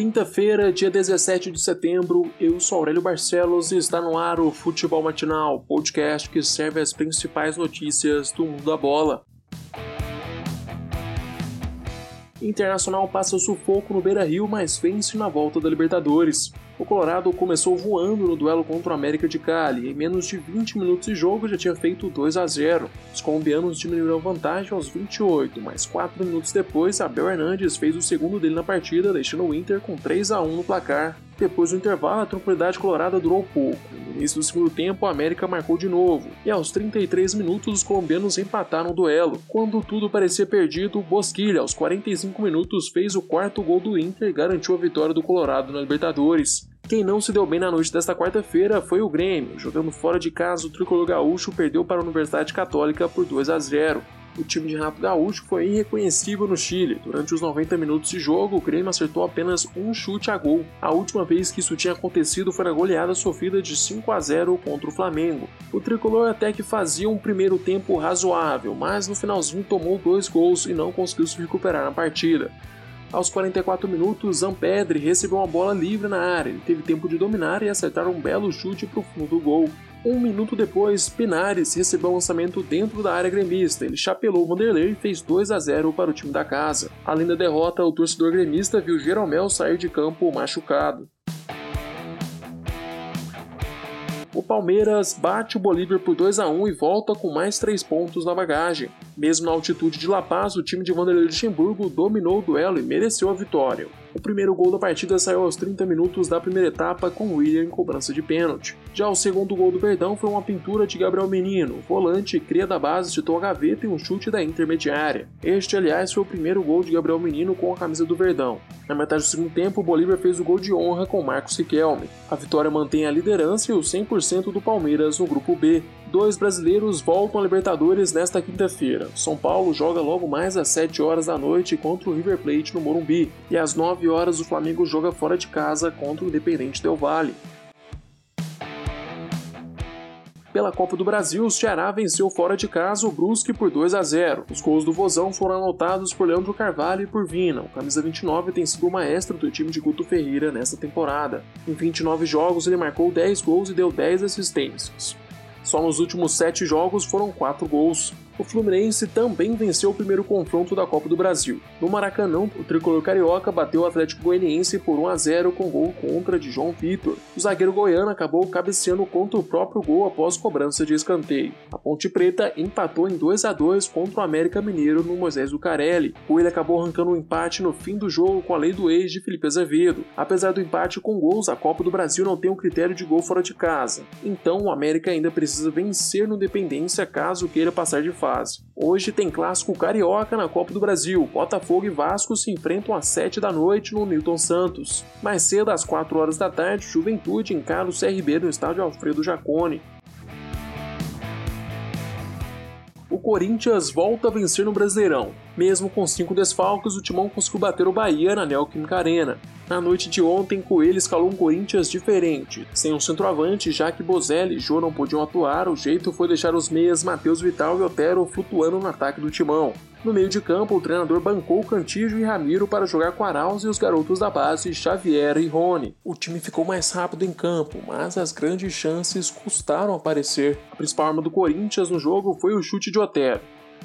Quinta-feira, dia 17 de setembro, eu sou Aurélio Barcelos e está no ar o Futebol Matinal, podcast que serve as principais notícias do mundo da bola. Internacional passa sufoco no Beira-Rio, mas vence na volta da Libertadores. O Colorado começou voando no duelo contra o América de Cali e em menos de 20 minutos de jogo já tinha feito 2 a 0. Os colombianos diminuíram a vantagem aos 28, mas 4 minutos depois Abel Hernandes fez o segundo dele na partida, deixando o Inter com 3 a 1 no placar. Depois do intervalo, a tranquilidade colorada durou pouco. Início do segundo tempo, a América marcou de novo, e aos 33 minutos os colombianos empataram o duelo. Quando tudo parecia perdido, Bosquilha, aos 45 minutos, fez o quarto gol do Inter e garantiu a vitória do Colorado na Libertadores. Quem não se deu bem na noite desta quarta-feira foi o Grêmio. Jogando fora de casa, o tricolor gaúcho perdeu para a Universidade Católica por 2 a 0 o time de Renato Gaúcho foi irreconhecível no Chile. Durante os 90 minutos de jogo, o Grêmio acertou apenas um chute a gol. A última vez que isso tinha acontecido foi na goleada sofrida de 5 a 0 contra o Flamengo. O tricolor até que fazia um primeiro tempo razoável, mas no finalzinho tomou dois gols e não conseguiu se recuperar na partida. Aos 44 minutos, Zampedri recebeu uma bola livre na área. Ele teve tempo de dominar e acertar um belo chute para o fundo do gol. Um minuto depois, Pinares recebeu um lançamento dentro da área gremista. Ele chapelou o Vanderlei e fez 2 a 0 para o time da casa. Além da derrota, o torcedor gremista viu Jeromel sair de campo machucado. O Palmeiras bate o Bolívar por 2 a 1 e volta com mais 3 pontos na bagagem. Mesmo na altitude de La Paz, o time de Vanderlei Luxemburgo dominou o duelo e mereceu a vitória. O primeiro gol da partida saiu aos 30 minutos da primeira etapa com William em cobrança de pênalti. Já o segundo gol do Verdão foi uma pintura de Gabriel Menino, volante, cria da base, chutou a gaveta e um chute da intermediária. Este, aliás, foi o primeiro gol de Gabriel Menino com a camisa do Verdão. Na metade do segundo tempo, o Bolívar fez o gol de honra com Marcos Riquelme. A vitória mantém a liderança e o 100% do Palmeiras no grupo B. Dois brasileiros voltam à Libertadores nesta quinta-feira. São Paulo joga logo mais às 7 horas da noite contra o River Plate no Morumbi, e às 9 horas o Flamengo joga fora de casa contra o Independente Del Valle. Pela Copa do Brasil, o Ceará venceu fora de casa o Brusque por 2 a 0. Os gols do Vozão foram anotados por Leandro Carvalho e por Vina. O camisa 29 tem sido o maestro do time de Guto Ferreira nesta temporada. Em 29 jogos, ele marcou 10 gols e deu 10 assistências. Só nos últimos 7 jogos foram 4 gols o Fluminense também venceu o primeiro confronto da Copa do Brasil. No Maracanã, o tricolor carioca bateu o Atlético Goianiense por 1 a 0 com gol contra de João Vitor. O zagueiro goiano acabou cabeceando contra o próprio gol após cobrança de escanteio. A Ponte Preta empatou em 2 a 2 contra o América Mineiro no Moisés Lucarelli. Ele acabou arrancando um empate no fim do jogo com a lei do ex de Felipe Azevedo. Apesar do empate com gols, a Copa do Brasil não tem um critério de gol fora de casa. Então o América ainda precisa vencer no Dependência caso queira passar de fase fase. Hoje tem clássico carioca na Copa do Brasil. Botafogo e Vasco se enfrentam às 7 da noite no Newton Santos. Mais cedo, às 4 horas da tarde, Juventude encara o CRB no estádio Alfredo Jaconi. Corinthians volta a vencer no Brasileirão. Mesmo com cinco desfalques, o Timão conseguiu bater o Bahia na Neoquímica Arena. Na noite de ontem, Coelho escalou um Corinthians diferente. Sem um centroavante, já que Bozelli e Jô não podiam atuar, o jeito foi deixar os meias Matheus Vital e Otero flutuando no ataque do Timão. No meio de campo, o treinador bancou Cantijo e Ramiro para jogar com Arauz e os garotos da base Xavier e Rony. O time ficou mais rápido em campo, mas as grandes chances custaram aparecer. A principal arma do Corinthians no jogo foi o chute de Otero.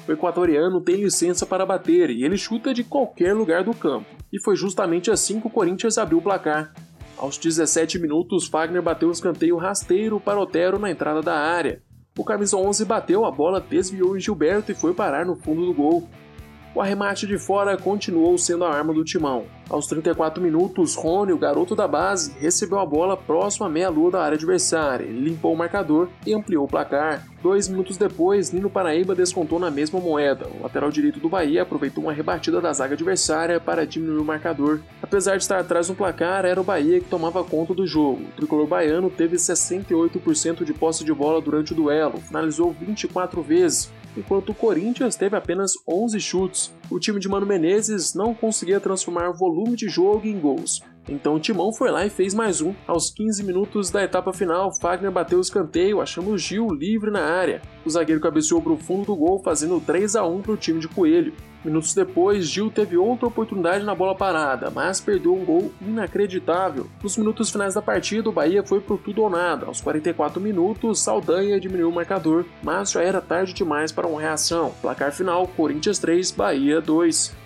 O equatoriano tem licença para bater e ele chuta de qualquer lugar do campo. E foi justamente assim que o Corinthians abriu o placar. Aos 17 minutos, Fagner bateu um escanteio rasteiro para Otero na entrada da área. O camisa 11 bateu a bola, desviou em Gilberto e foi parar no fundo do gol. O arremate de fora continuou sendo a arma do timão. Aos 34 minutos, Rony, o garoto da base, recebeu a bola próximo à meia-lua da área adversária. Limpou o marcador e ampliou o placar. Dois minutos depois, Nino Paraíba descontou na mesma moeda. O lateral direito do Bahia aproveitou uma rebatida da zaga adversária para diminuir o marcador. Apesar de estar atrás no placar, era o Bahia que tomava conta do jogo. O tricolor baiano teve 68% de posse de bola durante o duelo, finalizou 24 vezes, enquanto o Corinthians teve apenas 11 chutes. O time de Mano Menezes não conseguia transformar volume de jogo em gols. Então o Timão foi lá e fez mais um. Aos 15 minutos da etapa final, Fagner bateu o escanteio, achando o Gil livre na área. O zagueiro cabeceou para o fundo do gol, fazendo 3 a 1 para o time de Coelho. Minutos depois, Gil teve outra oportunidade na bola parada, mas perdeu um gol inacreditável. Nos minutos finais da partida, o Bahia foi pro tudo ou nada. Aos 44 minutos, Saldanha diminuiu o marcador, mas já era tarde demais para uma reação. Placar final: Corinthians 3, Bahia 2.